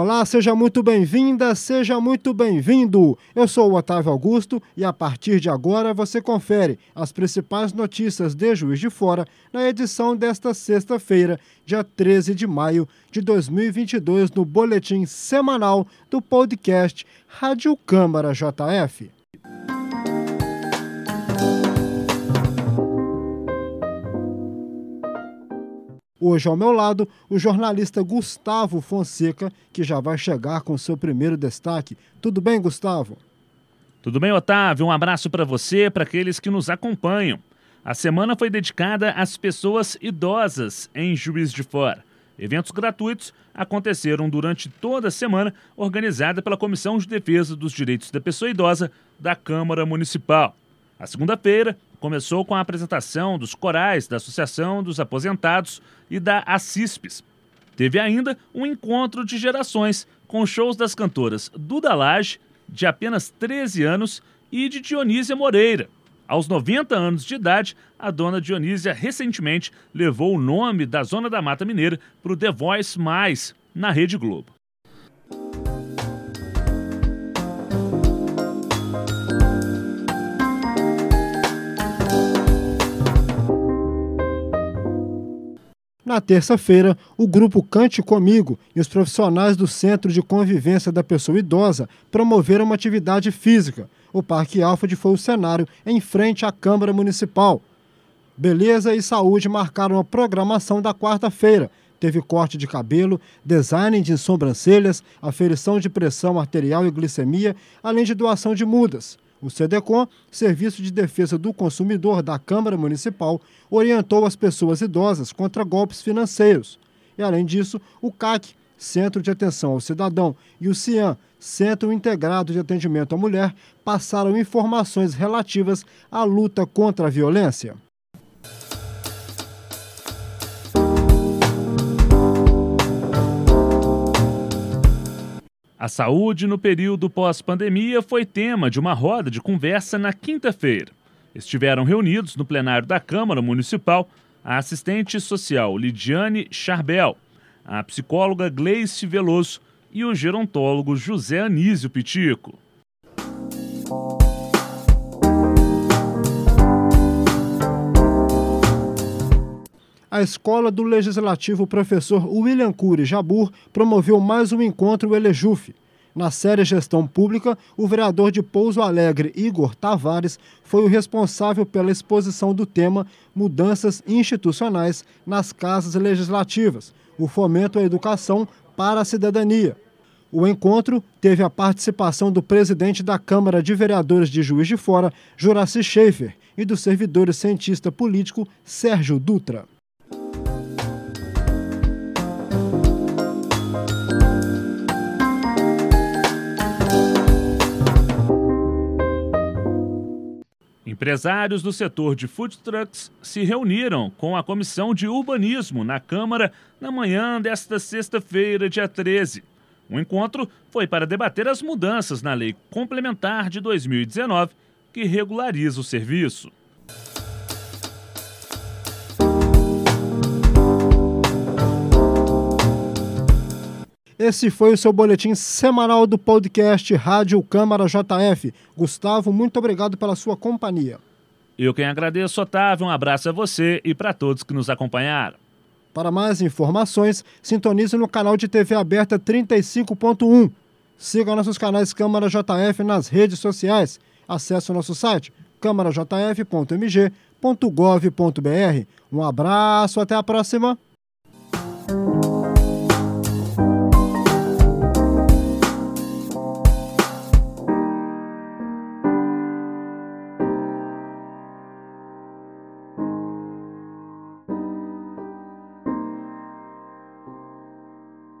Olá, seja muito bem-vinda, seja muito bem-vindo. Eu sou o Otávio Augusto e a partir de agora você confere as principais notícias de Juiz de Fora na edição desta sexta-feira, dia 13 de maio de 2022, no boletim semanal do podcast Rádio Câmara JF. Hoje ao meu lado, o jornalista Gustavo Fonseca, que já vai chegar com seu primeiro destaque. Tudo bem, Gustavo? Tudo bem, Otávio? Um abraço para você, para aqueles que nos acompanham. A semana foi dedicada às pessoas idosas em Juiz de Fora. Eventos gratuitos aconteceram durante toda a semana, organizada pela Comissão de Defesa dos Direitos da Pessoa Idosa da Câmara Municipal. A segunda-feira começou com a apresentação dos corais da Associação dos Aposentados e da Acispes. Teve ainda um encontro de gerações com shows das cantoras Duda Lage, de apenas 13 anos, e de Dionísia Moreira. Aos 90 anos de idade, a dona Dionísia recentemente levou o nome da Zona da Mata Mineira para o The Voice Mais, na Rede Globo. Na terça-feira, o grupo Cante Comigo e os profissionais do Centro de Convivência da Pessoa Idosa promoveram uma atividade física. O Parque Alfred foi o cenário em frente à Câmara Municipal. Beleza e saúde marcaram a programação da quarta-feira. Teve corte de cabelo, design de sobrancelhas, aferição de pressão arterial e glicemia, além de doação de mudas. O CDCOM, Serviço de Defesa do Consumidor da Câmara Municipal, orientou as pessoas idosas contra golpes financeiros. E, além disso, o CAC, Centro de Atenção ao Cidadão, e o CIAN, Centro Integrado de Atendimento à Mulher, passaram informações relativas à luta contra a violência. A saúde no período pós-pandemia foi tema de uma roda de conversa na quinta-feira. Estiveram reunidos no plenário da Câmara Municipal a assistente social Lidiane Charbel, a psicóloga Gleice Veloso e o gerontólogo José Anísio Pitico. A Escola do Legislativo Professor William Cury Jabur promoveu mais um encontro Elejuf. Na série Gestão Pública, o vereador de Pouso Alegre, Igor Tavares, foi o responsável pela exposição do tema Mudanças Institucionais nas Casas Legislativas, o fomento à educação para a cidadania. O encontro teve a participação do presidente da Câmara de Vereadores de Juiz de Fora, Juraci Schaefer, e do servidor cientista político Sérgio Dutra. Empresários do setor de food trucks se reuniram com a Comissão de Urbanismo na Câmara na manhã desta sexta-feira, dia 13. O encontro foi para debater as mudanças na Lei Complementar de 2019, que regulariza o serviço. Esse foi o seu boletim semanal do podcast Rádio Câmara JF. Gustavo, muito obrigado pela sua companhia. Eu quem agradeço, Otávio. Um abraço a você e para todos que nos acompanharam. Para mais informações, sintonize no canal de TV aberta 35.1. Siga nossos canais Câmara JF nas redes sociais. Acesse o nosso site câmarajf.mg.gov.br. Um abraço, até a próxima.